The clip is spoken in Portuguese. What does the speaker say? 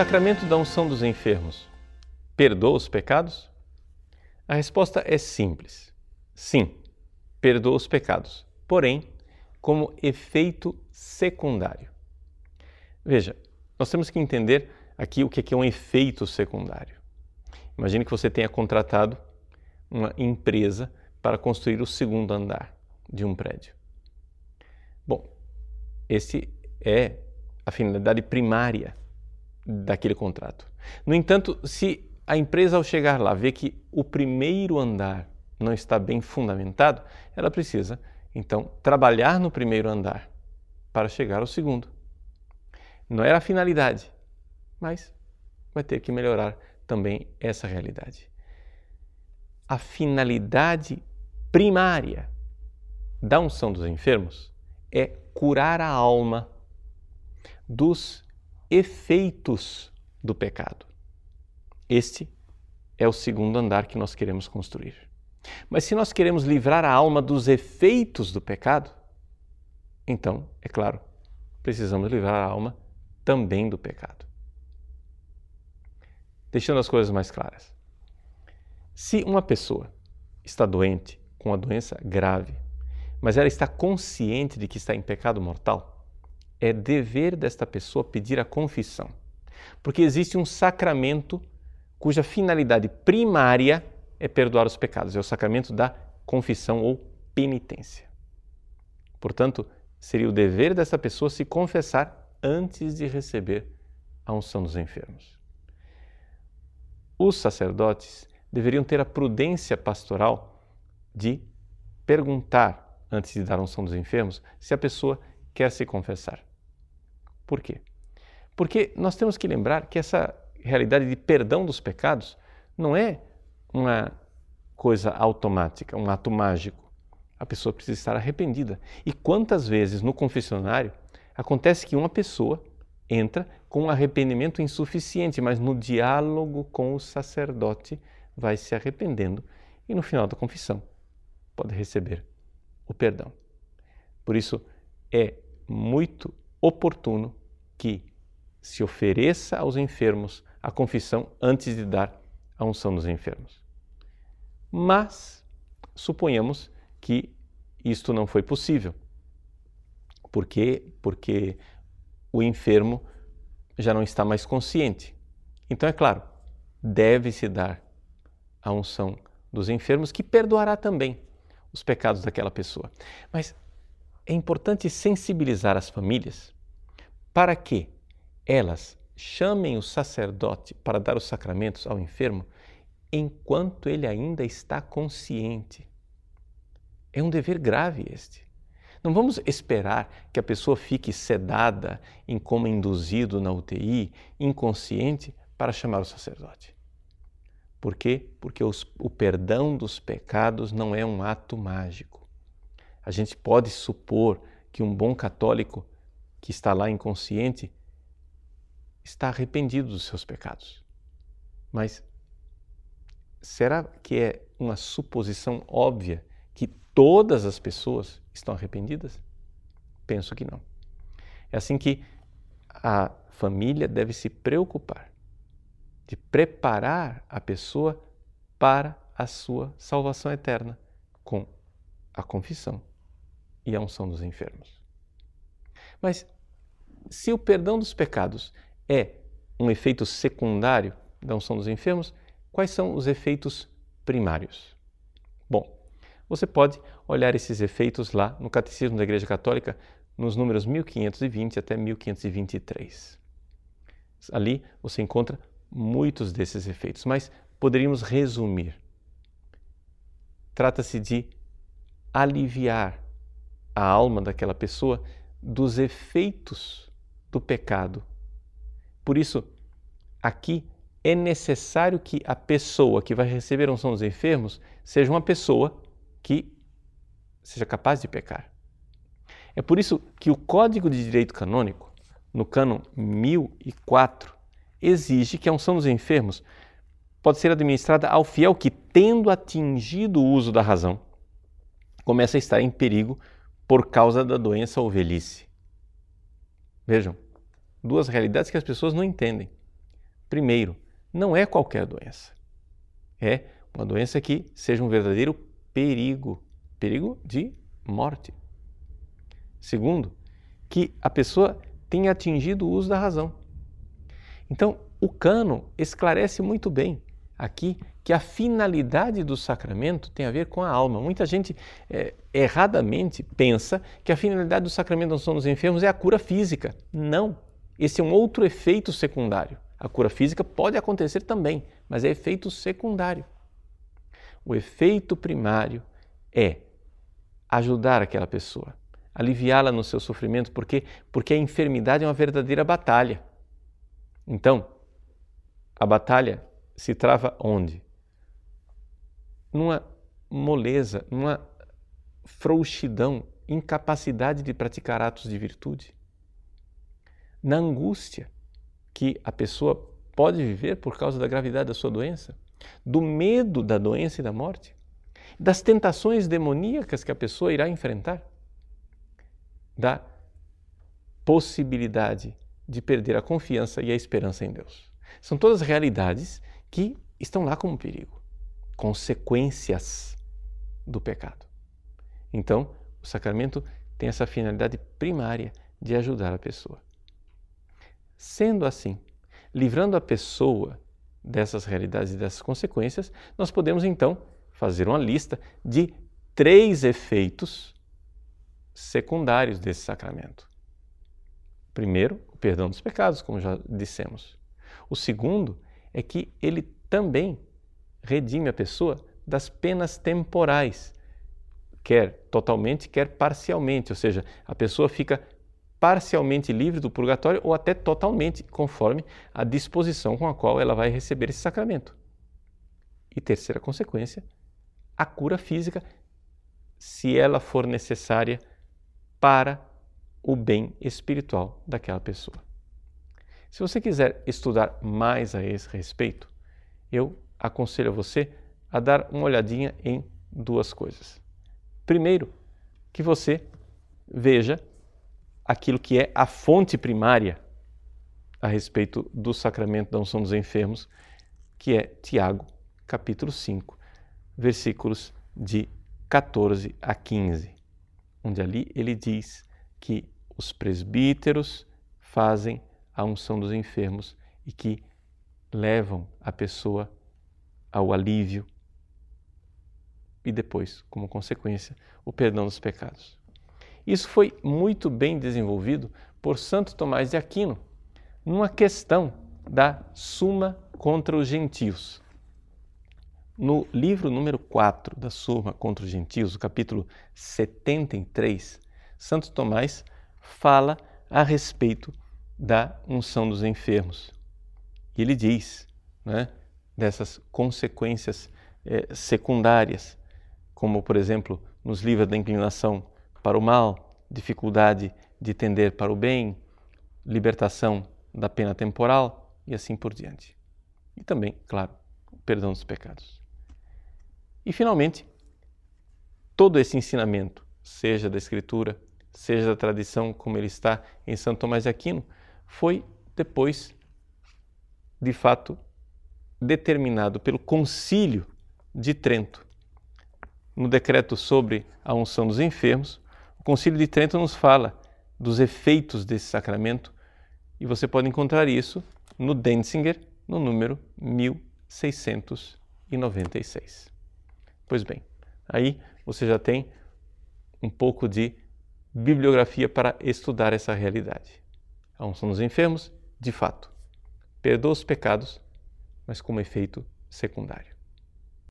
sacramento da unção dos enfermos perdoa os pecados? A resposta é simples. Sim, perdoa os pecados, porém, como efeito secundário. Veja, nós temos que entender aqui o que é um efeito secundário. Imagine que você tenha contratado uma empresa para construir o segundo andar de um prédio. Bom, esse é a finalidade primária daquele contrato. No entanto, se a empresa, ao chegar lá, vê que o primeiro andar não está bem fundamentado, ela precisa, então, trabalhar no primeiro andar para chegar ao segundo. Não era a finalidade, mas vai ter que melhorar também essa realidade. A finalidade primária da unção dos enfermos é curar a alma dos efeitos do pecado. Este é o segundo andar que nós queremos construir. Mas se nós queremos livrar a alma dos efeitos do pecado, então, é claro, precisamos livrar a alma também do pecado. Deixando as coisas mais claras. Se uma pessoa está doente com uma doença grave, mas ela está consciente de que está em pecado mortal, é dever desta pessoa pedir a confissão. Porque existe um sacramento cuja finalidade primária é perdoar os pecados, é o sacramento da confissão ou penitência. Portanto, seria o dever dessa pessoa se confessar antes de receber a unção dos enfermos. Os sacerdotes deveriam ter a prudência pastoral de perguntar, antes de dar a unção dos enfermos, se a pessoa quer se confessar. Por quê? Porque nós temos que lembrar que essa realidade de perdão dos pecados não é uma coisa automática, um ato mágico. A pessoa precisa estar arrependida. E quantas vezes no confessionário acontece que uma pessoa entra com um arrependimento insuficiente, mas no diálogo com o sacerdote vai se arrependendo e no final da confissão pode receber o perdão. Por isso é muito oportuno que se ofereça aos enfermos a confissão antes de dar a unção dos enfermos. Mas suponhamos que isto não foi possível. Por quê? Porque o enfermo já não está mais consciente. Então, é claro, deve-se dar a unção dos enfermos, que perdoará também os pecados daquela pessoa. Mas é importante sensibilizar as famílias para que elas chamem o sacerdote para dar os sacramentos ao enfermo enquanto ele ainda está consciente. É um dever grave este. Não vamos esperar que a pessoa fique sedada, em coma induzido na UTI, inconsciente, para chamar o sacerdote. Por quê? Porque os, o perdão dos pecados não é um ato mágico. A gente pode supor que um bom católico que está lá inconsciente está arrependido dos seus pecados. Mas será que é uma suposição óbvia que todas as pessoas estão arrependidas? Penso que não. É assim que a família deve se preocupar de preparar a pessoa para a sua salvação eterna com a confissão e a unção dos enfermos. Mas se o perdão dos pecados é um efeito secundário da unção dos enfermos, quais são os efeitos primários? Bom, você pode olhar esses efeitos lá no Catecismo da Igreja Católica, nos números 1520 até 1523. Ali você encontra muitos desses efeitos, mas poderíamos resumir. Trata-se de aliviar a alma daquela pessoa dos efeitos do pecado por isso, aqui é necessário que a pessoa que vai receber a unção dos enfermos seja uma pessoa que seja capaz de pecar. É por isso que o Código de Direito Canônico, no cânon 1004, exige que a unção dos enfermos pode ser administrada ao fiel que, tendo atingido o uso da razão, começa a estar em perigo por causa da doença ou velhice. Vejam, duas realidades que as pessoas não entendem. primeiro, não é qualquer doença. É uma doença que seja um verdadeiro perigo perigo de morte. Segundo, que a pessoa tenha atingido o uso da razão. Então, o cano esclarece muito bem aqui que a finalidade do sacramento tem a ver com a alma. Muita gente é, erradamente pensa que a finalidade do sacramento da unção dos enfermos é a cura física. Não. Esse é um outro efeito secundário. A cura física pode acontecer também, mas é efeito secundário. O efeito primário é ajudar aquela pessoa, aliviá-la no seu sofrimento, porque porque a enfermidade é uma verdadeira batalha. Então, a batalha se trava onde? Numa moleza, numa frouxidão, incapacidade de praticar atos de virtude. Na angústia que a pessoa pode viver por causa da gravidade da sua doença, do medo da doença e da morte das tentações demoníacas que a pessoa irá enfrentar, da possibilidade de perder a confiança e a esperança em Deus. São todas realidades que estão lá como perigo, consequências do pecado. Então, o sacramento tem essa finalidade primária de ajudar a pessoa. Sendo assim, livrando a pessoa dessas realidades e dessas consequências, nós podemos então fazer uma lista de três efeitos secundários desse sacramento. Primeiro, o perdão dos pecados, como já dissemos. O segundo é que ele também redime a pessoa das penas temporais, quer totalmente, quer parcialmente, ou seja, a pessoa fica parcialmente livre do purgatório ou até totalmente, conforme a disposição com a qual ela vai receber esse sacramento. E terceira consequência, a cura física, se ela for necessária para o bem espiritual daquela pessoa. Se você quiser estudar mais a esse respeito, eu aconselho você a dar uma olhadinha em duas coisas. Primeiro, que você veja aquilo que é a fonte primária a respeito do sacramento da unção dos enfermos, que é Tiago, capítulo 5, versículos de 14 a 15, onde ali ele diz que os presbíteros fazem a unção dos enfermos e que levam a pessoa ao alívio e depois, como consequência, o perdão dos pecados. Isso foi muito bem desenvolvido por Santo Tomás de Aquino numa questão da Suma contra os Gentios. No livro número 4 da Suma contra os Gentios, o capítulo 73, Santo Tomás fala a respeito da unção dos enfermos. E ele diz né, dessas consequências eh, secundárias, como, por exemplo, nos livra da inclinação para o mal, dificuldade de tender para o bem, libertação da pena temporal e assim por diante. E também, claro, o perdão dos pecados. E, finalmente, todo esse ensinamento, seja da Escritura, seja da tradição, como ele está em Santo Tomás de Aquino, foi depois, de fato, determinado pelo Concílio de Trento. No decreto sobre a unção dos enfermos, o Concílio de Trento nos fala dos efeitos desse sacramento e você pode encontrar isso no Denzinger, no número 1696. Pois bem, aí você já tem um pouco de bibliografia para estudar essa realidade. A unção dos enfermos, de fato, perdoa os pecados, mas como efeito secundário.